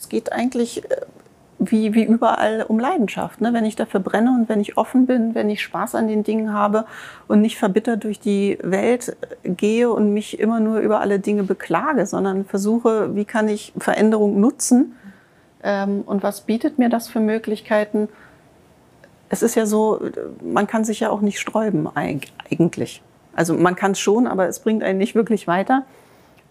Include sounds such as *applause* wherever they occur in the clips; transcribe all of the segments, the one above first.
Es geht eigentlich äh, wie, wie überall um Leidenschaft. Ne? Wenn ich dafür brenne und wenn ich offen bin, wenn ich Spaß an den Dingen habe und nicht verbittert durch die Welt äh, gehe und mich immer nur über alle Dinge beklage, sondern versuche, wie kann ich Veränderung nutzen ähm, und was bietet mir das für Möglichkeiten. Es ist ja so, man kann sich ja auch nicht sträuben eigentlich. Also man kann es schon, aber es bringt einen nicht wirklich weiter.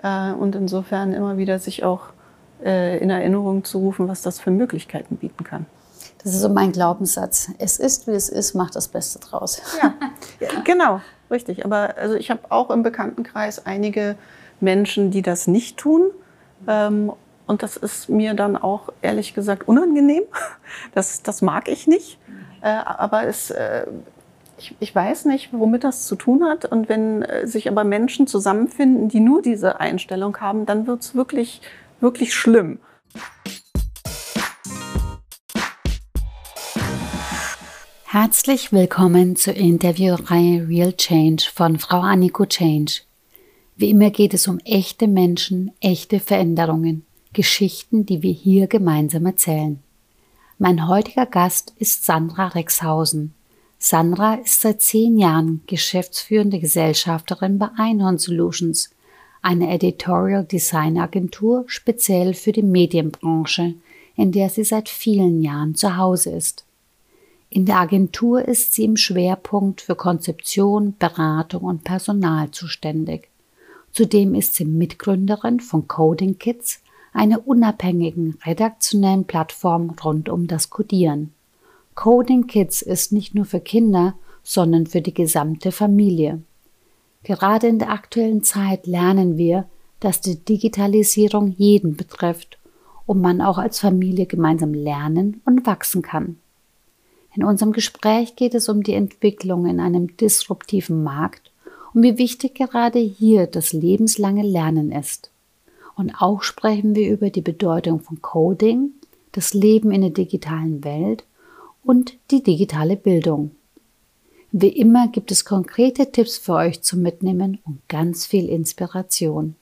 Äh, und insofern immer wieder sich auch äh, in Erinnerung zu rufen, was das für Möglichkeiten bieten kann. Das ist so mein Glaubenssatz. Es ist, wie es ist, macht das Beste draus. *laughs* Ja, genau, richtig. Aber also ich habe auch im Bekanntenkreis einige Menschen, die das nicht tun. Ähm, und das ist mir dann auch ehrlich gesagt unangenehm. *laughs* Das, das mag ich nicht. Äh, aber es, äh, ich, ich, weiß nicht, womit das zu tun hat. Und wenn äh, sich aber Menschen zusammenfinden, die nur diese Einstellung haben, dann wird es wirklich wirklich schlimm. Herzlich willkommen zur Interviewreihe Real Change von Frau Anniko Change. Wie immer geht es um echte Menschen, echte Veränderungen, Geschichten, die wir hier gemeinsam erzählen. Mein heutiger Gast ist Sandra Rexhausen. Sandra ist seit zehn Jahren geschäftsführende Gesellschafterin bei Einhorn Solutions eine Editorial Design Agentur speziell für die Medienbranche, in der sie seit vielen Jahren zu Hause ist. In der Agentur ist sie im Schwerpunkt für Konzeption, Beratung und Personal zuständig. Zudem ist sie Mitgründerin von Coding Kids, einer unabhängigen redaktionellen Plattform rund um das Codieren. Coding Kids ist nicht nur für Kinder, sondern für die gesamte Familie. Gerade in der aktuellen Zeit lernen wir, dass die Digitalisierung jeden betrifft und man auch als Familie gemeinsam lernen und wachsen kann. In unserem Gespräch geht es um die Entwicklung in einem disruptiven Markt und wie wichtig gerade hier das lebenslange Lernen ist. Und auch sprechen wir über die Bedeutung von Coding, das Leben in der digitalen Welt und die digitale Bildung. Wie immer gibt es konkrete Tipps für euch zum Mitnehmen und ganz viel Inspiration.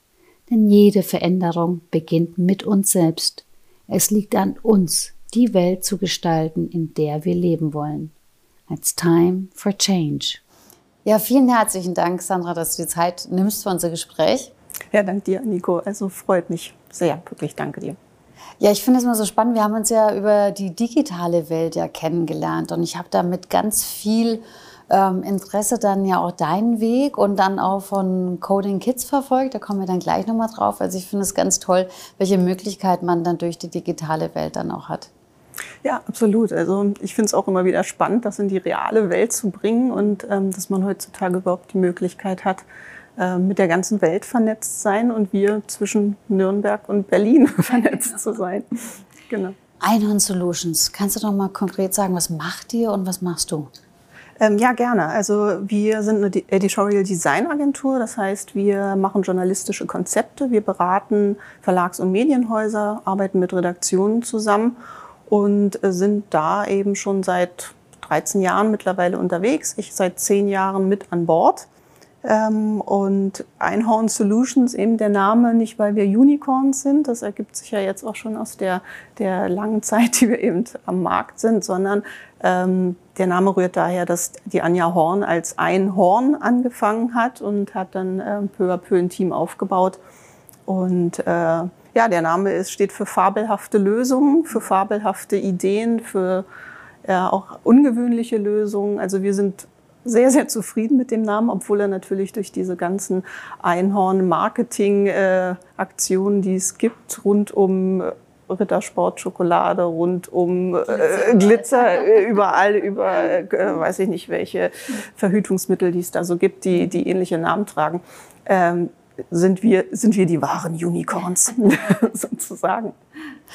Denn jede Veränderung beginnt mit uns selbst. Es liegt an uns, die Welt zu gestalten, in der wir leben wollen. It's time for change. Ja, vielen herzlichen Dank, Sandra, dass du die Zeit nimmst für unser Gespräch. Ja, danke dir, Nico. Also freut mich sehr. Wirklich danke dir. Ja, ich finde es mal so spannend. Wir haben uns ja über die digitale Welt ja kennengelernt und ich habe damit ganz viel ähm, Interesse dann ja auch deinen Weg und dann auch von Coding Kids verfolgt. Da kommen wir dann gleich nochmal drauf. Also ich finde es ganz toll, welche Möglichkeit man dann durch die digitale Welt dann auch hat. Ja, absolut. Also ich finde es auch immer wieder spannend, das in die reale Welt zu bringen und ähm, dass man heutzutage überhaupt die Möglichkeit hat, äh, mit der ganzen Welt vernetzt sein und wir zwischen Nürnberg und Berlin *laughs* vernetzt zu sein. Genau. Einhorn Solutions. Kannst du doch mal konkret sagen, was macht ihr und was machst du? Ähm, ja, gerne. Also wir sind eine Editorial Design Agentur. Das heißt, wir machen journalistische Konzepte. Wir beraten Verlags- und Medienhäuser, arbeiten mit Redaktionen zusammen und äh, sind da eben schon seit 13 Jahren mittlerweile unterwegs. Ich seit 10 Jahren mit an Bord. Ähm, und Einhorn Solutions, eben der Name, nicht weil wir Unicorns sind, das ergibt sich ja jetzt auch schon aus der, der langen Zeit, die wir eben am Markt sind, sondern der Name rührt daher, dass die Anja Horn als ein Horn angefangen hat und hat dann äh, peu à peu ein Team aufgebaut. Und äh, ja, der Name ist, steht für fabelhafte Lösungen, für fabelhafte Ideen, für äh, auch ungewöhnliche Lösungen. Also wir sind sehr, sehr zufrieden mit dem Namen, obwohl er natürlich durch diese ganzen Einhorn-Marketing-Aktionen, die es gibt, rund um äh, Rittersport-Schokolade, rund um Glitzer, äh, Glitzer äh, überall, über äh, weiß ich nicht welche Verhütungsmittel, die es da so gibt, die, die ähnliche Namen tragen. Ähm, sind wir, sind wir die wahren Unicorns *laughs* sozusagen.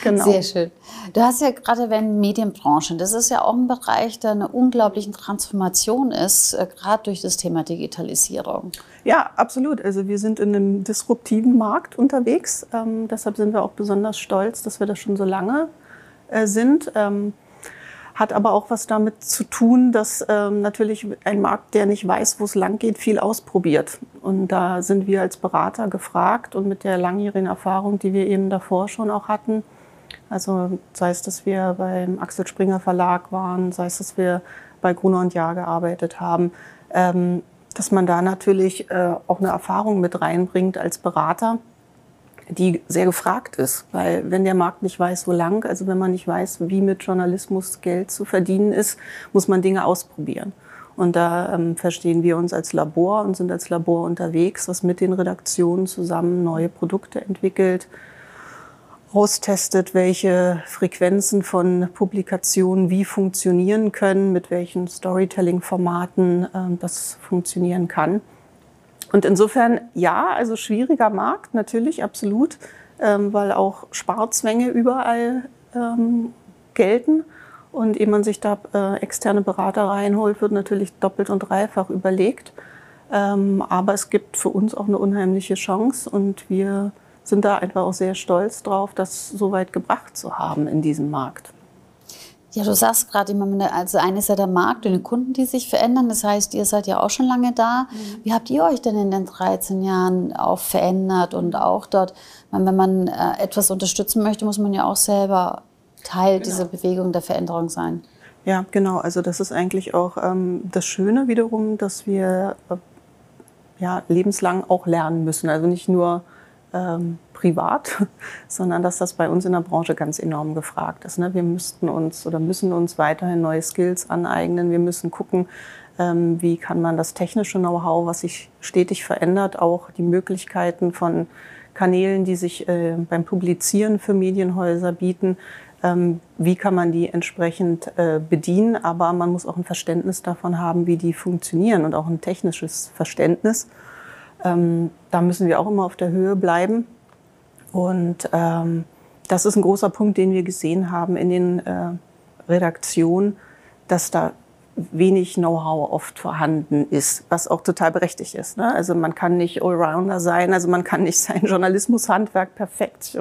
Genau. Sehr schön. Du hast ja gerade erwähnt Medienbranche. Das ist ja auch ein Bereich, der eine unglaubliche Transformation ist, äh, gerade durch das Thema Digitalisierung. Ja, absolut. Also wir sind in einem disruptiven Markt unterwegs. Ähm, deshalb sind wir auch besonders stolz, dass wir das schon so lange äh, sind. Ähm, hat aber auch was damit zu tun, dass ähm, natürlich ein Markt, der nicht weiß, wo es lang geht, viel ausprobiert. Und da sind wir als Berater gefragt und mit der langjährigen Erfahrung, die wir eben davor schon auch hatten, Also sei es, dass wir beim Axel Springer Verlag waren, sei es, dass wir bei Gruner und Jahr gearbeitet haben, ähm, dass man da natürlich äh, auch eine Erfahrung mit reinbringt als Berater, die sehr gefragt ist. Weil wenn der Markt nicht weiß, wo lang, also wenn man nicht weiß, wie mit Journalismus Geld zu verdienen ist, muss man Dinge ausprobieren. Und da ähm, verstehen wir uns als Labor und sind als Labor unterwegs, was mit den Redaktionen zusammen neue Produkte entwickelt, austestet, welche Frequenzen von Publikationen wie funktionieren können, mit welchen Storytelling-Formaten äh, das funktionieren kann. Und insofern, ja, also schwieriger Markt, natürlich, absolut, ähm, weil auch Sparzwänge überall ähm, gelten. Und ehe man sich da äh, externe Berater reinholt, wird natürlich doppelt und dreifach überlegt. Ähm, aber es gibt für uns auch eine unheimliche Chance und wir sind da einfach auch sehr stolz drauf, das so weit gebracht zu haben in diesem Markt. Ja, du sagst gerade immer, also eines ist ja der Markt und die Kunden, die sich verändern. Das heißt, ihr seid ja auch schon lange da. Mhm. Wie habt ihr euch denn in den 13 Jahren auch verändert und auch dort, wenn man äh, etwas unterstützen möchte, muss man ja auch selber Teil genau. dieser Bewegung der Veränderung sein. Ja, genau. Also das ist eigentlich auch ähm, das Schöne wiederum, dass wir äh, ja, lebenslang auch lernen müssen. Also nicht nur ähm, privat, *laughs* sondern dass das bei uns in der Branche ganz enorm gefragt ist. Ne? Wir müssten uns oder müssen uns weiterhin neue Skills aneignen. Wir müssen gucken, ähm, wie kann man das technische Know-how, was sich stetig verändert, auch die Möglichkeiten von Kanälen, die sich äh, beim Publizieren für Medienhäuser bieten, ähm, wie kann man die entsprechend äh, bedienen. Aber man muss auch ein Verständnis davon haben, wie die funktionieren und auch ein technisches Verständnis. Ähm, da müssen wir auch immer auf der Höhe bleiben. Und ähm, das ist ein großer Punkt, den wir gesehen haben in den äh, Redaktionen, dass da wenig Know-how oft vorhanden ist, was auch total berechtigt ist. Ne? Also man kann nicht Allrounder sein, also man kann nicht *laughs* sein Journalismushandwerk perfekt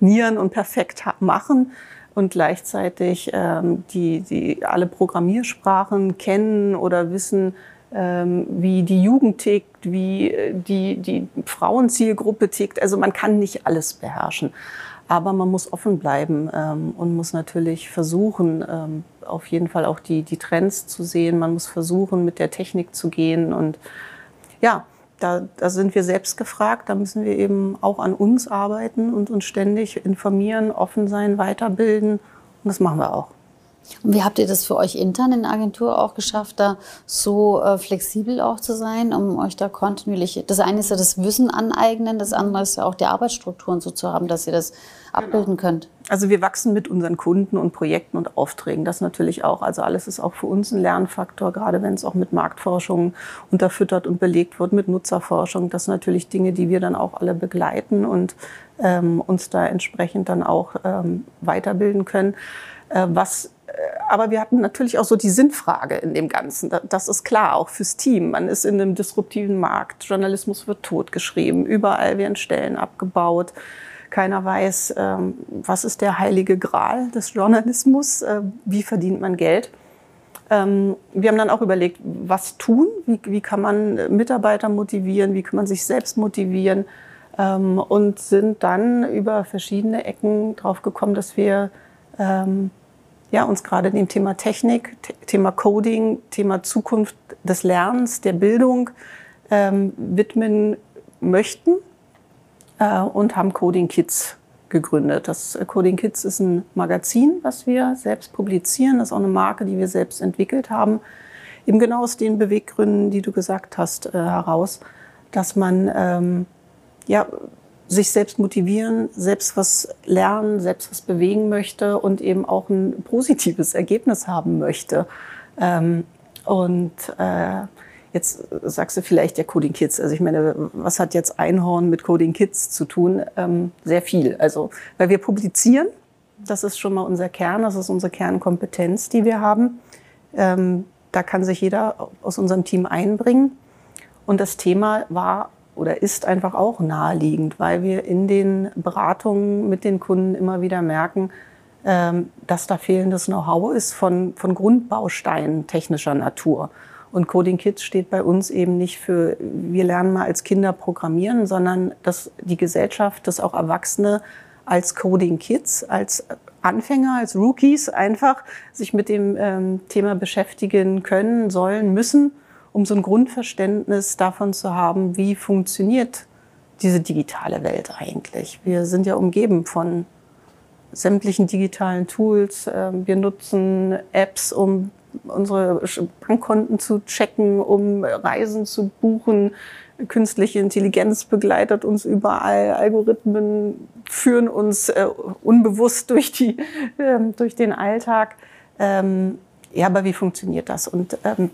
nieren und perfekt machen und gleichzeitig ähm, die, die alle Programmiersprachen kennen oder wissen, wie die Jugend tickt, wie äh, die, die Frauenzielgruppe tickt. Also man kann nicht alles beherrschen. Aber man muss offen bleiben ähm, und muss natürlich versuchen, ähm, auf jeden Fall auch die, die Trends zu sehen. Man muss versuchen, mit der Technik zu gehen. Und ja, da, da sind wir selbst gefragt. Da müssen wir eben auch an uns arbeiten und uns ständig informieren, offen sein, weiterbilden. Und das machen wir auch. Und wie habt ihr das für euch intern in der Agentur auch geschafft, da so äh, flexibel auch zu sein, um euch da kontinuierlich, das eine ist ja das Wissen aneignen, das andere ist ja auch die Arbeitsstrukturen so zu haben, dass ihr das abbilden genau. könnt? Also wir wachsen mit unseren Kunden und Projekten und Aufträgen. Das natürlich auch. Also alles ist auch für uns ein Lernfaktor, gerade wenn es auch mit Marktforschung unterfüttert und belegt wird, mit Nutzerforschung. Das sind natürlich Dinge, die wir dann auch alle begleiten und ähm, uns da entsprechend dann auch ähm, weiterbilden können. Äh, was aber wir hatten natürlich auch so die Sinnfrage in dem Ganzen. Das ist klar, auch fürs Team. Man ist in einem disruptiven Markt. Journalismus wird totgeschrieben. Überall werden Stellen abgebaut. Keiner weiß, ähm, was ist der heilige Gral des Journalismus? Äh, wie verdient man Geld? Ähm, wir haben dann auch überlegt, was tun? Wie, wie kann man Mitarbeiter motivieren? Wie kann man sich selbst motivieren? Ähm, und sind dann über verschiedene Ecken drauf gekommen, dass wir ja, uns gerade dem Thema Technik, Thema Coding, Thema Zukunft des Lernens, der Bildung ähm, widmen möchten äh, und haben Coding Kids gegründet. Das äh, Coding Kids ist ein Magazin, was wir selbst publizieren. Das ist auch eine Marke, die wir selbst entwickelt haben. Eben genau aus den Beweggründen, die du gesagt hast, äh, heraus, dass man ähm, ja, sich selbst motivieren, selbst was lernen, selbst was bewegen möchte und eben auch ein positives Ergebnis haben möchte. Ähm, und äh, jetzt sagst du vielleicht der Coding Kids. Also ich meine, was hat jetzt Einhorn mit Coding Kids zu tun? Ähm, sehr viel. Also, weil wir publizieren, das ist schon mal unser Kern, das ist unsere Kernkompetenz, die wir haben. Ähm, da kann sich jeder aus unserem Team einbringen. Und das Thema war oder ist einfach auch naheliegend, weil wir in den Beratungen mit den Kunden immer wieder merken, ähm, dass da fehlendes Know-how ist von, von Grundbausteinen technischer Natur. Und Coding Kids steht bei uns eben nicht für, wir lernen mal als Kinder programmieren, sondern dass die Gesellschaft, dass auch Erwachsene als Coding Kids, als Anfänger, als Rookies einfach sich mit dem ähm, Thema beschäftigen können, sollen, müssen, um so ein Grundverständnis davon zu haben, wie funktioniert diese digitale Welt eigentlich. Wir sind ja umgeben von sämtlichen digitalen Tools. Ähm, wir nutzen Apps, um unsere Bankkonten zu checken, um Reisen zu buchen. Künstliche Intelligenz begleitet uns überall. Algorithmen führen uns äh, unbewusst durch, die, äh, durch den Alltag. Ähm, ja, aber wie funktioniert das? Und ähm,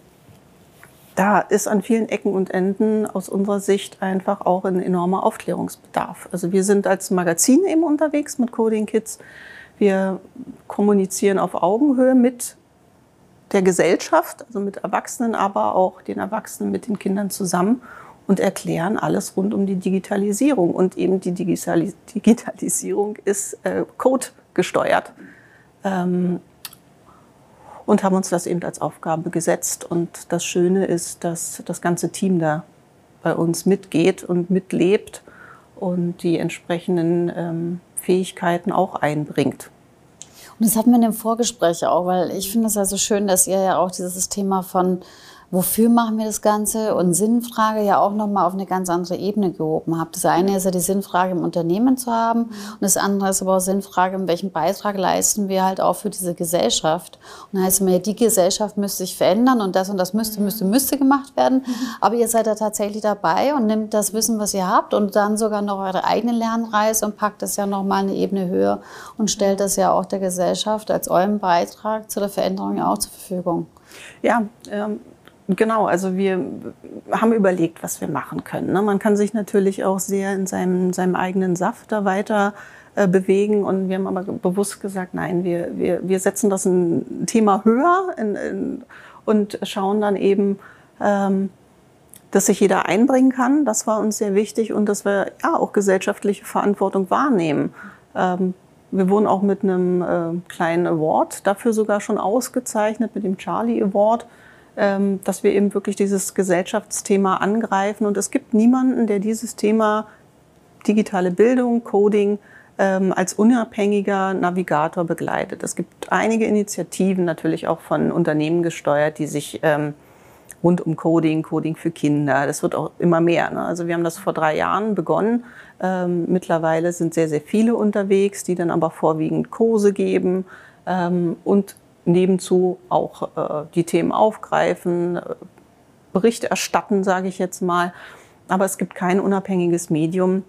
da ist an vielen Ecken und Enden aus unserer Sicht einfach auch ein enormer Aufklärungsbedarf. Also wir sind als Magazin eben unterwegs mit Coding Kids. Wir kommunizieren auf Augenhöhe mit der Gesellschaft, also mit Erwachsenen, aber auch den Erwachsenen mit den Kindern zusammen und erklären alles rund um die Digitalisierung. Und eben die Digitalisierung ist äh, Code gesteuert. Ähm, und haben uns das eben als Aufgabe gesetzt. Und das Schöne ist, dass das ganze Team da bei uns mitgeht und mitlebt und die entsprechenden ähm, Fähigkeiten auch einbringt. Und das hatten wir in dem Vorgespräch auch, weil ich finde es ja so schön, dass ihr ja auch dieses Thema von wofür machen wir das Ganze und Sinnfrage ja auch nochmal auf eine ganz andere Ebene gehoben habt. Das eine ist ja die Sinnfrage im Unternehmen zu haben und das andere ist aber auch Sinnfrage, in welchen Beitrag leisten wir halt auch für diese Gesellschaft. Und dann heißt es mir, die Gesellschaft müsste sich verändern und das und das müsste, müsste, müsste gemacht werden. Aber ihr seid da tatsächlich dabei und nimmt das Wissen, was ihr habt und dann sogar noch eure eigene Lernreise und packt das ja nochmal eine Ebene höher und stellt das ja auch der Gesellschaft als euren Beitrag zu der Veränderung auch zur Verfügung. Ja, ähm Genau, also wir haben überlegt, was wir machen können. Ne? Man kann sich natürlich auch sehr in seinem, seinem eigenen Saft da weiter äh, bewegen und wir haben aber bewusst gesagt, nein, wir, wir, wir setzen das ein Thema höher in, in, und schauen dann eben, ähm, dass sich jeder einbringen kann. Das war uns sehr wichtig und dass wir ja auch gesellschaftliche Verantwortung wahrnehmen. Ähm, wir wurden auch mit einem äh, kleinen Award dafür sogar schon ausgezeichnet, mit dem Charlie Award dass wir eben wirklich dieses Gesellschaftsthema angreifen. Und es gibt niemanden, der dieses Thema digitale Bildung, Coding ähm, als unabhängiger Navigator begleitet. Es gibt einige Initiativen, natürlich auch von Unternehmen gesteuert, die sich ähm, rund um Coding, Coding für Kinder, das wird auch immer mehr. Ne? Also wir haben das vor drei Jahren begonnen. Ähm, mittlerweile sind sehr, sehr viele unterwegs, die dann aber vorwiegend Kurse geben ähm, und nebenzu auch äh, die Themen aufgreifen, äh, Bericht erstatten, sage ich jetzt mal. Aber es gibt kein unabhängiges Medium,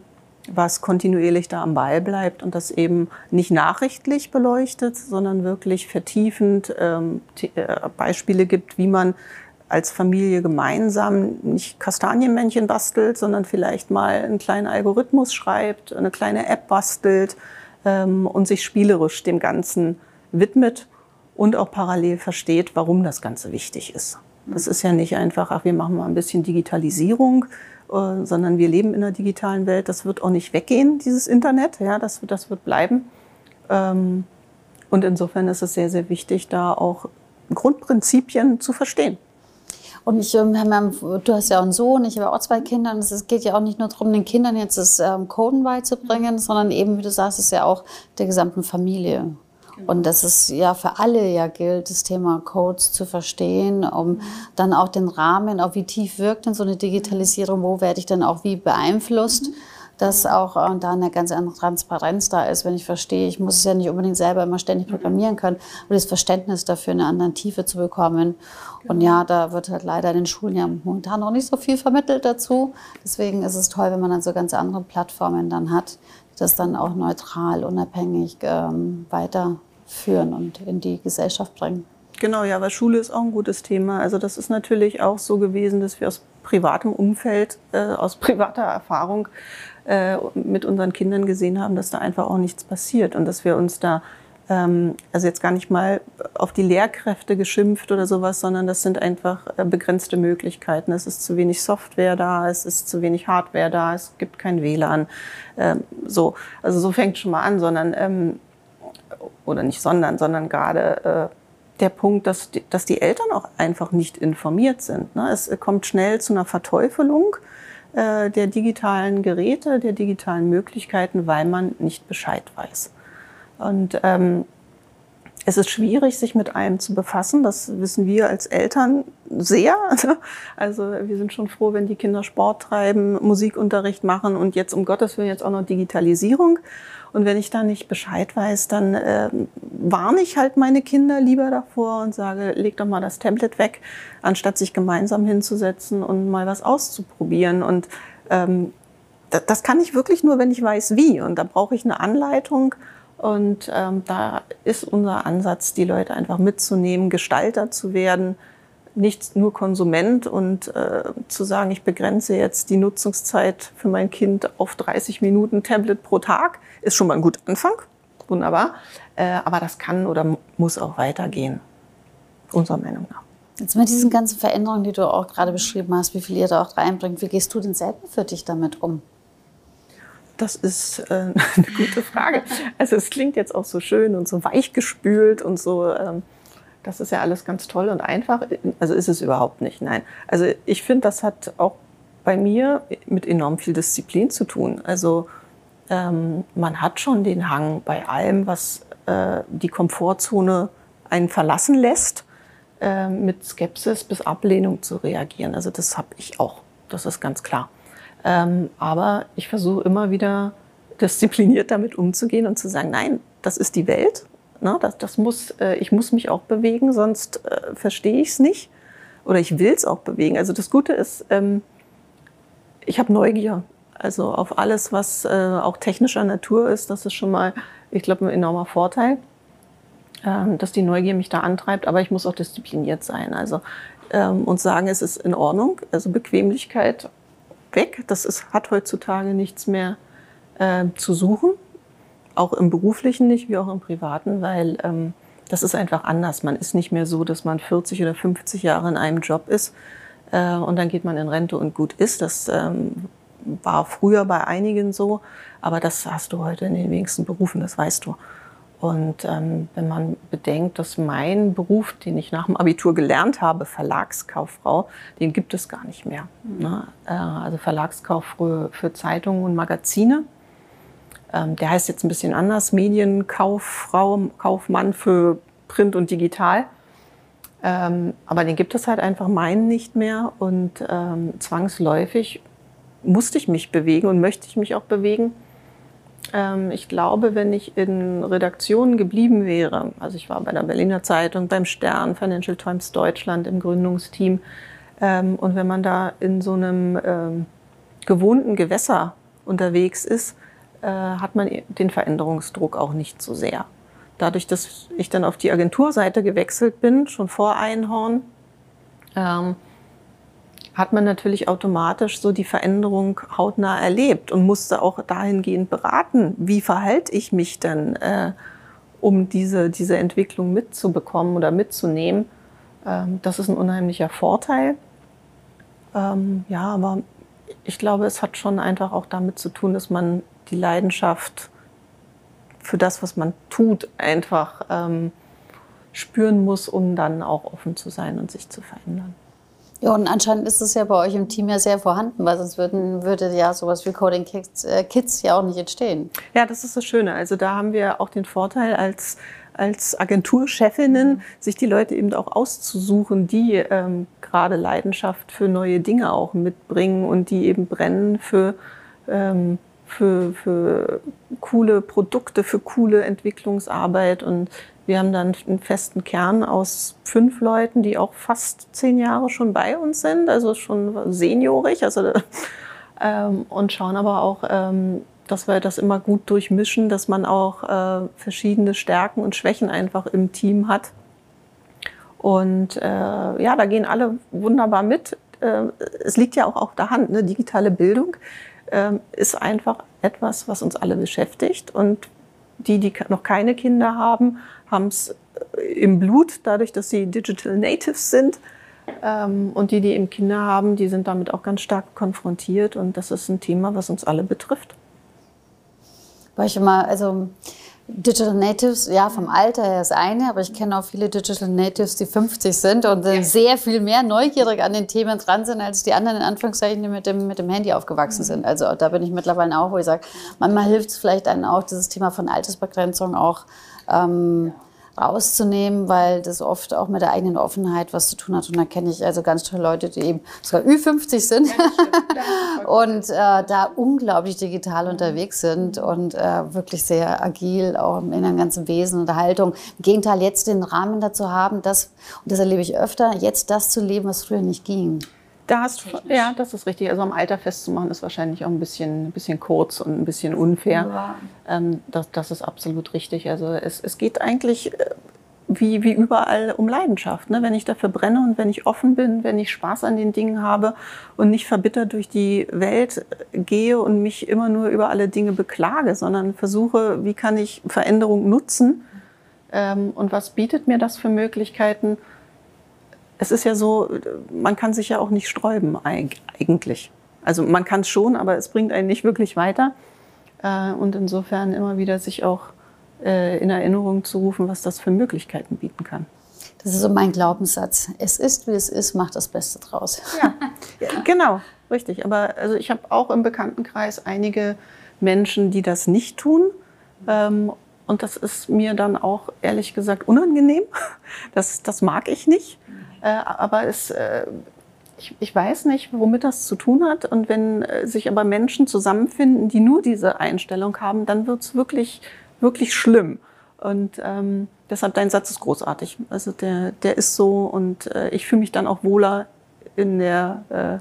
was kontinuierlich da am Ball bleibt und das eben nicht nachrichtlich beleuchtet, sondern wirklich vertiefend ähm, äh, Beispiele gibt, wie man als Familie gemeinsam nicht Kastanienmännchen bastelt, sondern vielleicht mal einen kleinen Algorithmus schreibt, eine kleine App bastelt ähm, und sich spielerisch dem Ganzen widmet und auch parallel versteht, warum das Ganze wichtig ist. Das ist ja nicht einfach, ach, wir machen mal ein bisschen Digitalisierung, äh, sondern wir leben in einer digitalen Welt. Das wird auch nicht weggehen, dieses Internet. Ja, das, das wird bleiben. Ähm, und insofern ist es sehr, sehr wichtig, da auch Grundprinzipien zu verstehen. Und ich, ähm, du hast ja auch einen Sohn, ich habe auch zwei Kinder. Und es geht ja auch nicht nur darum, den Kindern jetzt das ähm, Coden beizubringen, sondern eben, wie du sagst, es ist ja auch der gesamten Familie. Und dass es ja für alle ja gilt, das Thema Codes zu verstehen, um dann auch den Rahmen, auch wie tief wirkt denn so eine Digitalisierung, wo werde ich dann auch wie beeinflusst, dass auch äh, da eine ganz andere Transparenz da ist, wenn ich verstehe, ich muss es ja nicht unbedingt selber immer ständig programmieren können, aber das Verständnis dafür eine andere Tiefe zu bekommen. Und ja, da wird halt leider in den Schulen ja momentan noch nicht so viel vermittelt dazu. Deswegen ist es toll, wenn man dann so ganz andere Plattformen dann hat, das dann auch neutral, unabhängig ähm, weiterführen und in die Gesellschaft bringen. Genau, ja, weil Schule ist auch ein gutes Thema. Also das ist natürlich auch so gewesen, dass wir aus privatem Umfeld, äh, aus privater Erfahrung äh, mit unseren Kindern gesehen haben, dass da einfach auch nichts passiert und dass wir uns da also jetzt gar nicht mal auf die Lehrkräfte geschimpft oder sowas, sondern das sind einfach äh, begrenzte Möglichkeiten. Es ist zu wenig Software da, es ist zu wenig Hardware da, es gibt kein WLAN. Ähm, so, also so fängt schon mal an, sondern ähm, oder nicht sondern, sondern gerade äh, der Punkt, dass die, dass die Eltern auch einfach nicht informiert sind. Ne? Es kommt schnell zu einer Verteufelung äh, der digitalen Geräte, der digitalen Möglichkeiten, weil man nicht Bescheid weiß. Und ähm, es ist schwierig, sich mit einem zu befassen. Das wissen wir als Eltern sehr. *laughs* Also wir sind schon froh, wenn die Kinder Sport treiben, Musikunterricht machen und jetzt um Gottes Willen jetzt auch noch Digitalisierung. Und wenn ich da nicht Bescheid weiß, dann äh, warne ich halt meine Kinder lieber davor und sage, leg doch mal das Tablet weg, anstatt sich gemeinsam hinzusetzen und mal was auszuprobieren. Und ähm, das kann ich wirklich nur, wenn ich weiß, wie. Und da brauche ich eine Anleitung. Und ähm, da ist unser Ansatz, die Leute einfach mitzunehmen, Gestalter zu werden, nicht nur Konsument und äh, zu sagen, ich begrenze jetzt die Nutzungszeit für mein Kind auf 30 Minuten Tablet pro Tag, ist schon mal ein guter Anfang. Wunderbar. Äh, aber das kann oder muss auch weitergehen, unserer Meinung nach. Jetzt mit diesen ganzen Veränderungen, die du auch gerade beschrieben hast, wie viel ihr da auch reinbringt, wie gehst du denn selber für dich damit um? Das ist äh, *laughs* eine gute Frage. Also es klingt jetzt auch so schön und so weichgespült und so. Ähm, das ist ja alles ganz toll und einfach. Also ist es überhaupt nicht. Nein. Also ich finde, das hat auch bei mir mit enorm viel Disziplin zu tun. Also ähm, man hat schon den Hang bei allem, was äh, die Komfortzone einen verlassen lässt, äh, mit Skepsis bis Ablehnung zu reagieren. Also das habe ich auch. Das ist ganz klar. Ähm, aber ich versuche immer wieder diszipliniert damit umzugehen und zu sagen, nein, das ist die Welt Ne? Das, das muss, äh, ich muss mich auch bewegen, sonst äh, verstehe ich es nicht. Oder ich will es auch bewegen. Also das Gute ist, ähm, ich habe Neugier. Also auf alles, was äh, auch technischer Natur ist, das ist schon mal, ich glaube, ein enormer Vorteil, ähm, dass die Neugier mich da antreibt. Aber ich muss auch diszipliniert sein. Also ähm, und sagen, es ist in Ordnung. Also Bequemlichkeit weg. Das ist, hat heutzutage nichts mehr äh, zu suchen auch im beruflichen nicht, wie auch im privaten, weil ähm, das ist einfach anders. Man ist nicht mehr so, dass man 40 oder 50 Jahre in einem Job ist äh, und dann geht man in Rente und gut ist. Das ähm, war früher bei einigen so, aber das hast du heute in den wenigsten Berufen, das weißt du. Und ähm, wenn man bedenkt, dass mein Beruf, den ich nach dem Abitur gelernt habe, Verlagskauffrau, den gibt es gar nicht mehr. Ne? Äh, also Verlagskauf für, für Zeitungen und Magazine ähm, der heißt jetzt ein bisschen anders, Medienkauffrau, Kaufmann für Print und Digital. Ähm, aber den gibt es halt einfach meinen nicht mehr und ähm, zwangsläufig musste ich mich bewegen und möchte ich mich auch bewegen. Ähm, ich glaube, wenn ich in Redaktionen geblieben wäre, also ich war bei der Berliner Zeitung, beim Stern, Financial Times Deutschland im Gründungsteam, ähm, und wenn man da in so einem ähm, gewohnten Gewässer unterwegs ist, äh, hat man den Veränderungsdruck auch nicht so sehr. Dadurch, dass ich dann auf die Agenturseite gewechselt bin, schon vor Einhorn, hat man natürlich automatisch so die Veränderung hautnah erlebt und musste auch dahingehend beraten, wie verhalte ich mich denn, äh, um diese, diese Entwicklung mitzubekommen oder mitzunehmen. Ähm, das ist ein unheimlicher Vorteil. Ähm, ja, aber ich glaube, es hat schon einfach auch damit zu tun, dass man die Leidenschaft für das, was man tut, einfach ähm, spüren muss, um dann auch offen zu sein und sich zu verändern. Ja, und anscheinend ist es ja bei euch im Team ja sehr vorhanden, weil sonst würden, würde ja sowas wie Coding Kids, äh, Kids ja auch nicht entstehen. Ja, das ist das Schöne. Also da haben wir auch den Vorteil als, als Agenturchefinnen, mhm. sich die Leute eben auch auszusuchen, die ähm, gerade Leidenschaft für neue Dinge auch mitbringen und die eben brennen für ähm, für, für coole Produkte, für coole Entwicklungsarbeit. Und wir haben dann einen festen Kern aus fünf Leuten, die auch fast zehn Jahre schon bei uns sind, also schon seniorig. Also, *laughs* ähm, und schauen aber auch, ähm, dass wir das immer gut durchmischen, dass man auch äh, verschiedene Stärken und Schwächen einfach im Team hat. Und äh, ja, da gehen alle wunderbar mit. Äh, es liegt ja auch auf der Hand, ne? digitale Bildung ähm, ist einfach etwas, was uns alle beschäftigt. Und die, die noch keine Kinder haben, haben es äh, im Blut, dadurch, dass sie Digital Natives sind. Ähm, und die, die eben Kinder haben, die sind damit auch ganz stark konfrontiert. Und das ist ein Thema, was uns alle betrifft. Weil ich immer, also Digital Natives, ja, vom Alter her ist eine, aber ich kenne auch viele Digital Natives, die 50 sind und ja. sehr viel mehr neugierig an den Themen dran sind, als die anderen in Anführungszeichen, die mit dem, mit dem Handy aufgewachsen sind. Also da bin ich mittlerweile auch, wo ich sage, manchmal hilft es vielleicht einem auch, dieses Thema von Altersbegrenzung auch ähm, rauszunehmen, weil das oft auch mit der eigenen Offenheit was zu tun hat. Und da kenne ich also ganz tolle Leute, die eben sogar Ü50 sind ja, *laughs* und äh, da unglaublich digital unterwegs sind und äh, wirklich sehr agil, auch in einem ganzen Wesen und der Haltung. Im Gegenteil, jetzt den Rahmen dazu haben, das, und das erlebe ich öfter, jetzt das zu leben, was früher nicht ging. Da hast, ja, das ist richtig. Also am Alter festzumachen ist wahrscheinlich auch ein bisschen, ein bisschen kurz und ein bisschen unfair. Ja. Ähm, das, das ist absolut richtig. Also es, es geht eigentlich äh, wie, wie überall um Leidenschaft. Ne? Wenn ich dafür brenne und wenn ich offen bin, wenn ich Spaß an den Dingen habe und nicht verbittert durch die Welt äh, gehe und mich immer nur über alle Dinge beklage, sondern versuche, wie kann ich Veränderung nutzen ähm, und was bietet mir das für Möglichkeiten es ist ja so, man kann sich ja auch nicht sträuben eigentlich. Also man kann es schon, aber es bringt einen nicht wirklich weiter. Äh, und insofern immer wieder sich auch äh, in Erinnerung zu rufen, was das für Möglichkeiten bieten kann. Das ist so mein Glaubenssatz. Es ist, wie es ist, macht das Beste draus. Ja, ja genau, richtig. Aber also ich habe auch im Bekanntenkreis einige Menschen, die das nicht tun. Ähm, und das ist mir dann auch ehrlich gesagt unangenehm. Das, das mag ich nicht. Äh, aber es, äh, ich, ich, weiß nicht, womit das zu tun hat. Und wenn äh, sich aber Menschen zusammenfinden, die nur diese Einstellung haben, dann wird es wirklich, wirklich schlimm. Und ähm, deshalb dein Satz ist großartig. Also der, der ist so und äh, ich fühle mich dann auch wohler in der äh,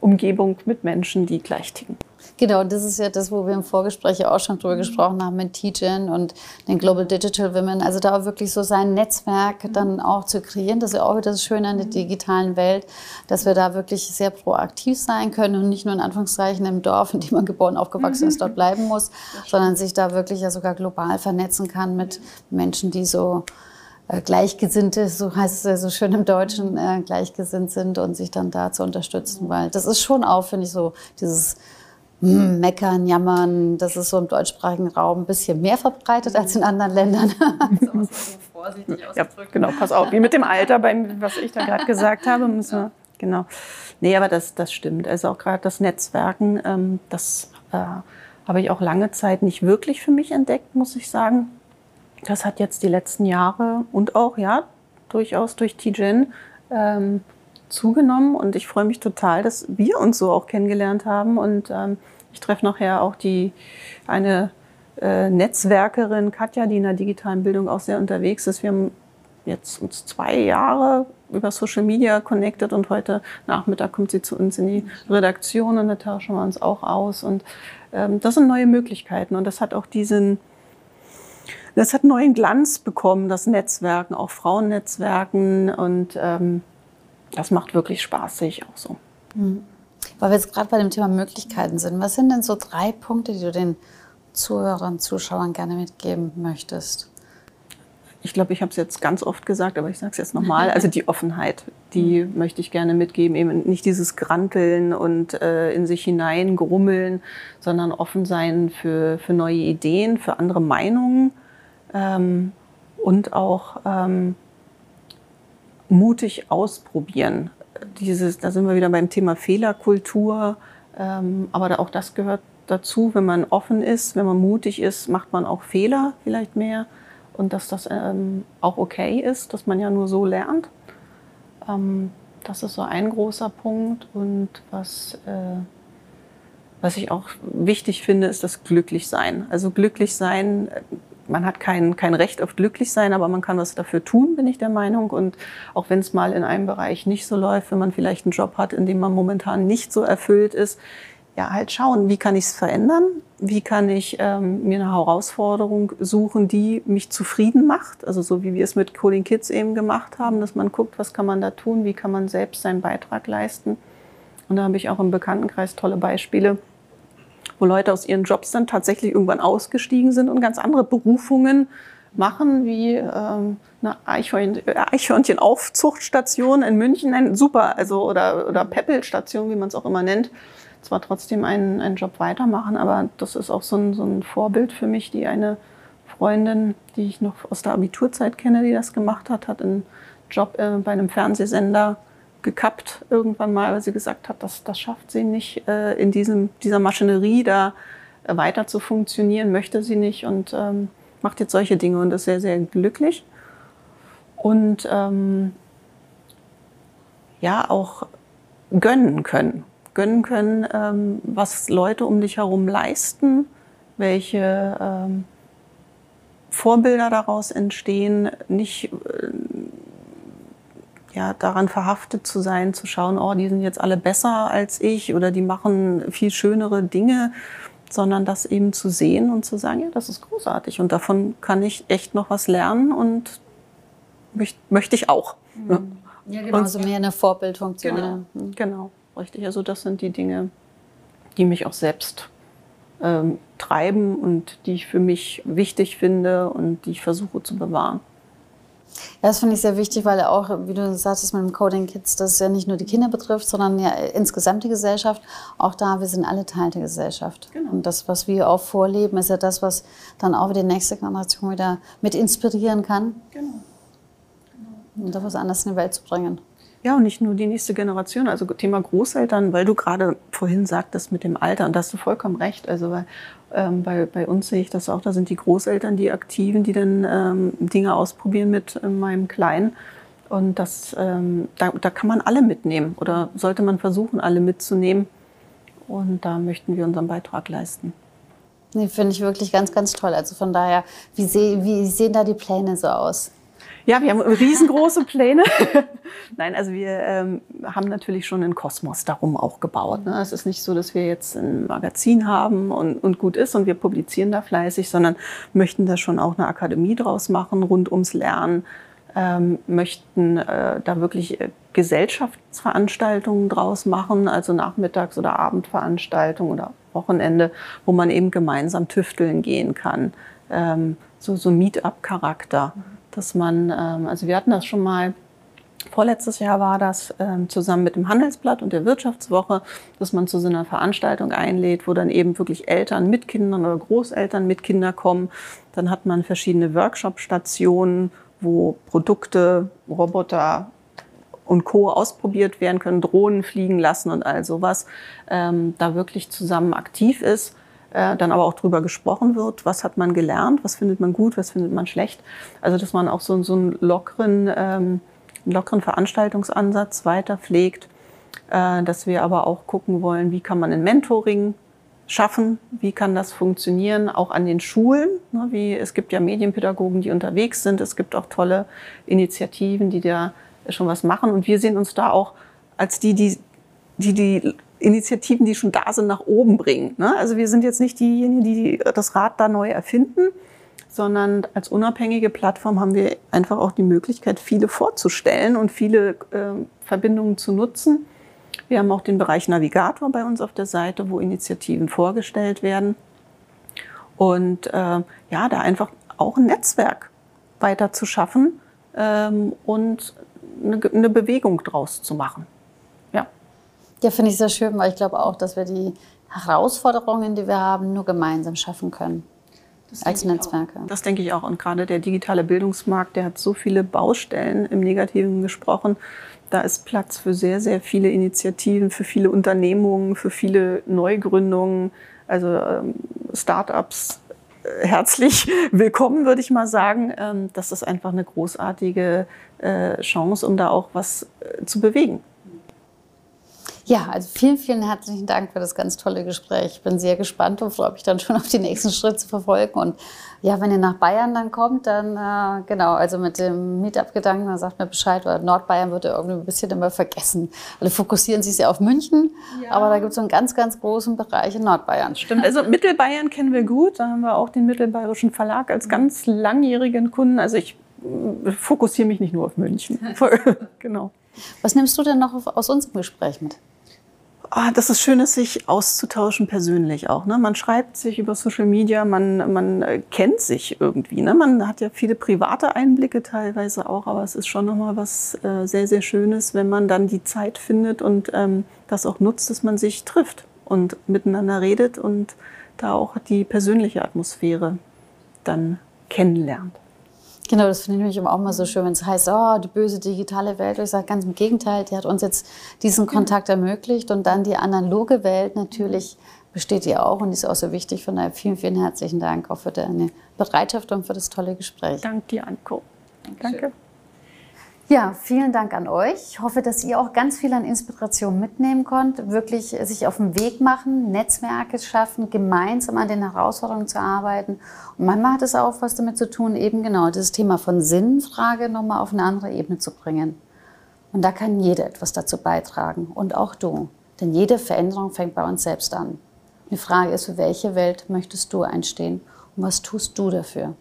Umgebung mit Menschen, die gleich ticken. Genau, das ist ja das, wo wir im Vorgespräch ja auch schon drüber gesprochen haben mit TGen und den Global Digital Women. Also da wirklich so sein Netzwerk dann auch zu kreieren. Das ist ja auch wieder das Schöne an der digitalen Welt, dass wir da wirklich sehr proaktiv sein können und nicht nur in Anführungszeichen im Dorf, in dem man geboren, aufgewachsen ist, dort bleiben muss, sondern sich da wirklich ja sogar global vernetzen kann mit Menschen, die so äh, Gleichgesinnte, so heißt es ja so schön im Deutschen, äh, gleichgesinnt sind und sich dann da zu unterstützen, weil das ist schon auch, finde ich, so dieses Meckern, Jammern, das ist so im deutschsprachigen Raum ein bisschen mehr verbreitet als in anderen Ländern. *laughs* also, *laughs* vorsichtig ja, genau, pass auf, wie mit dem Alter, beim, was ich da gerade gesagt habe, müssen wir, genau. Nee, aber das, das stimmt. Also auch gerade das Netzwerken, ähm, das äh, habe ich auch lange Zeit nicht wirklich für mich entdeckt, muss ich sagen. Das hat jetzt die letzten Jahre und auch, ja, durchaus durch TGen ähm, zugenommen und ich freue mich total, dass wir uns so auch kennengelernt haben. Und ähm, ich treffe nachher auch die eine äh, Netzwerkerin Katja, die in der digitalen Bildung auch sehr unterwegs ist. Wir haben jetzt uns zwei Jahre über Social Media connected und heute Nachmittag kommt sie zu uns in die Redaktion und da tauschen wir uns auch aus. Und ähm, das sind neue Möglichkeiten und das hat auch diesen das hat neuen Glanz bekommen, das Netzwerken, auch Frauennetzwerken. Und ähm, das macht wirklich Spaß, sehe ich auch so. Mhm. Weil wir jetzt gerade bei dem Thema Möglichkeiten sind, was sind denn so drei Punkte, die du den Zuhörern, Zuschauern gerne mitgeben möchtest? Ich glaube, ich habe es jetzt ganz oft gesagt, aber ich sage es jetzt nochmal. Also die Offenheit, die mhm. *laughs* möchte ich gerne mitgeben. Eben nicht dieses Granteln und äh, in sich hinein grummeln, sondern offen sein für, für neue Ideen, für andere Meinungen ähm, und auch ähm, mutig ausprobieren. Dieses, da sind wir wieder beim Thema Fehlerkultur, ähm, aber auch das gehört dazu, wenn man offen ist, wenn man mutig ist, macht man auch Fehler vielleicht mehr und dass das ähm, auch okay ist, dass man ja nur so lernt. Ähm, das ist so ein großer Punkt und was, äh, was ich auch wichtig finde, ist das Glücklichsein. Also Glücklichsein man hat kein, kein Recht auf Glücklichsein, aber man kann was dafür tun, bin ich der Meinung. Und auch wenn es mal in einem Bereich nicht so läuft, wenn man vielleicht einen Job hat, in dem man momentan nicht so erfüllt ist, ja, halt schauen, wie kann ich es verändern? Wie kann ich ähm, mir eine Herausforderung suchen, die mich zufrieden macht? Also so wie wir es mit Cooling Kids eben gemacht haben, dass man guckt, was kann man da tun, wie kann man selbst seinen Beitrag leisten. Und da habe ich auch im Bekanntenkreis tolle Beispiele, wo Leute aus ihren Jobs dann tatsächlich irgendwann ausgestiegen sind und ganz andere Berufungen machen, wie ähm, eine Eichhörnchen-Aufzuchtstation in München, ein super, also oder, oder Peppel-Station, wie man es auch immer nennt. Zwar trotzdem einen, einen Job weitermachen, aber das ist auch so ein, so ein Vorbild für mich, die eine Freundin, die ich noch aus der Abiturzeit kenne, die das gemacht hat, hat einen Job äh, bei einem Fernsehsender gekappt irgendwann mal, weil sie gesagt hat, das, das schafft sie nicht äh, in diesem, dieser Maschinerie da weiter zu funktionieren, möchte sie nicht und ähm, macht jetzt solche Dinge und ist sehr, sehr glücklich. Und ähm, ja, auch gönnen können. Gönnen können, ähm, was Leute um dich herum leisten, welche ähm, Vorbilder daraus entstehen, nicht äh, ja, daran verhaftet zu sein, zu schauen, oh, die sind jetzt alle besser als ich oder die machen viel schönere Dinge, sondern das eben zu sehen und zu sagen, ja, das ist großartig und davon kann ich echt noch was lernen und möcht, möchte ich auch. Mhm. Ja, genau, und, so mehr eine Vorbildfunktion. Genau, mhm. genau, richtig. Also das sind die Dinge, die mich auch selbst ähm, treiben und die ich für mich wichtig finde und die ich versuche zu bewahren. Ja, das finde ich sehr wichtig, weil auch, wie du sagtest mit dem Coding Kids, das ja nicht nur die Kinder betrifft, sondern ja insgesamt die Gesellschaft. Auch da, wir sind alle Teil der Gesellschaft. Genau. Und das, was wir auch vorleben, ist ja das, was dann auch die nächste Generation wieder mit inspirieren kann. Genau. genau. Und da was anderes in die Welt zu bringen. Ja, und nicht nur die nächste Generation, also Thema Großeltern, weil du gerade vorhin sagtest mit dem Alter, und da hast du vollkommen recht. Also weil, ähm, bei, bei uns sehe ich das auch, da sind die Großeltern die Aktiven, die dann ähm, Dinge ausprobieren mit äh, meinem Kleinen. Und das, ähm, da, da kann man alle mitnehmen oder sollte man versuchen, alle mitzunehmen. Und da möchten wir unseren Beitrag leisten. Nee, finde ich wirklich ganz, ganz toll. Also von daher, wie, seh, wie sehen da die Pläne so aus? Ja, wir haben riesengroße Pläne. *laughs* Nein, also wir ähm, haben natürlich schon einen Kosmos darum auch gebaut. Ne? Es ist nicht so, dass wir jetzt ein Magazin haben und, und gut ist und wir publizieren da fleißig, sondern möchten da schon auch eine Akademie draus machen, rund ums Lernen, ähm, möchten äh, da wirklich äh, Gesellschaftsveranstaltungen draus machen, also Nachmittags- oder Abendveranstaltungen oder Wochenende, wo man eben gemeinsam tüfteln gehen kann. Ähm, so, so Meetup-Charakter. Mhm dass man, ähm, also wir hatten das schon mal, vorletztes Jahr war das, ähm, zusammen mit dem Handelsblatt und der Wirtschaftswoche, dass man zu so einer Veranstaltung einlädt, wo dann eben wirklich Eltern mit Kindern oder Großeltern mit Kindern kommen. Dann hat man verschiedene Workshop-Stationen, wo Produkte, Roboter, und Co. ausprobiert werden können, Drohnen fliegen lassen und all sowas, ähm, da wirklich zusammen aktiv ist äh, dann aber auch drüber gesprochen wird, was hat man gelernt, was findet man gut, was findet man schlecht. Also dass man auch so, so einen lockeren, ähm, lockeren Veranstaltungsansatz weiter pflegt, äh, dass wir aber auch gucken wollen, wie kann man ein Mentoring schaffen, wie kann das funktionieren, auch an den Schulen. Ne, wie, es gibt ja Medienpädagogen, die unterwegs sind, es gibt auch tolle Initiativen, die da schon was machen. Und wir sehen uns da auch als die, die die, die Initiativen, die schon da sind, nach oben bringen. Ne? Also wir sind jetzt nicht diejenigen, die das Rad da neu erfinden, sondern als unabhängige Plattform haben wir einfach auch die Möglichkeit, viele vorzustellen und viele äh, Verbindungen zu nutzen. Wir haben auch den Bereich Navigator bei uns auf der Seite, wo Initiativen vorgestellt werden. Und äh, ja, da einfach auch ein Netzwerk weiter zu schaffen ähm, und eine, eine Bewegung draus zu machen. Ja, finde ich sehr schön, weil ich glaube auch, dass wir die Herausforderungen, die wir haben, nur gemeinsam schaffen können. als Netzwerke. Das denke ich auch. Und gerade der digitale Bildungsmarkt, der hat so viele Baustellen im Negativen gesprochen. Da ist Platz für sehr, sehr viele Initiativen, für viele Unternehmungen, für viele Neugründungen, also ähm, Startups äh, herzlich *laughs* willkommen, würde ich mal sagen. Ähm, das ist einfach eine großartige äh, Chance, um da auch was äh, zu bewegen. Ja, also vielen, vielen herzlichen Dank für das ganz tolle Gespräch. Ich bin sehr gespannt und freue mich dann schon auf die nächsten Schritte zu verfolgen. Und ja, wenn ihr nach Bayern dann kommt, dann äh, genau, also mit dem Meetup-Gedanken, dann sagt mir Bescheid, weil Nordbayern wird ja irgendwie ein bisschen immer vergessen. Alle fokussieren sich sehr auf München, ja. aber da gibt es so einen ganz, ganz großen Bereich in Nordbayern. Stimmt, also Mittelbayern kennen wir gut. Da haben wir auch den Mittelbayerischen Verlag als ganz langjährigen Kunden. Also ich äh, fokussiere mich nicht nur auf München. *laughs* *laughs* genau. Was nimmst du denn noch aus unserem Gespräch mit? Ah, das ist schön, sich auszutauschen persönlich auch. Ne? Man schreibt sich über Social Media, man, man äh, kennt sich irgendwie. Ne? Man hat ja viele private Einblicke teilweise auch, aber es ist schon nochmal was äh, sehr, sehr Schönes, wenn man dann die Zeit findet und ähm, das auch nutzt, dass man sich trifft und miteinander redet und da auch die persönliche Atmosphäre dann kennenlernt. Genau, das finde ich nämlich auch mal so schön, wenn es heißt, oh, die böse digitale Welt. Ich sage ganz im Gegenteil, die hat uns jetzt diesen Kontakt ermöglicht und dann die analoge Welt natürlich besteht ja auch und ist auch so wichtig. Von daher vielen, vielen herzlichen Dank auch für deine Bereitschaft und für das tolle Gespräch. Dank dir, Anko. Danke. Ja, vielen Dank an euch. Ich hoffe, dass ihr auch ganz viel an Inspiration mitnehmen konnt, wirklich sich auf den Weg machen, Netzwerke schaffen, gemeinsam an den Herausforderungen zu arbeiten. Und manchmal hat es auch was damit zu tun, eben genau das Thema von Sinnfrage nochmal auf eine andere Ebene zu bringen. Und da kann jeder etwas dazu beitragen und auch du. Denn jede Veränderung fängt bei uns selbst an. Die Frage ist, für welche Welt möchtest du einstehen und was tust du dafür?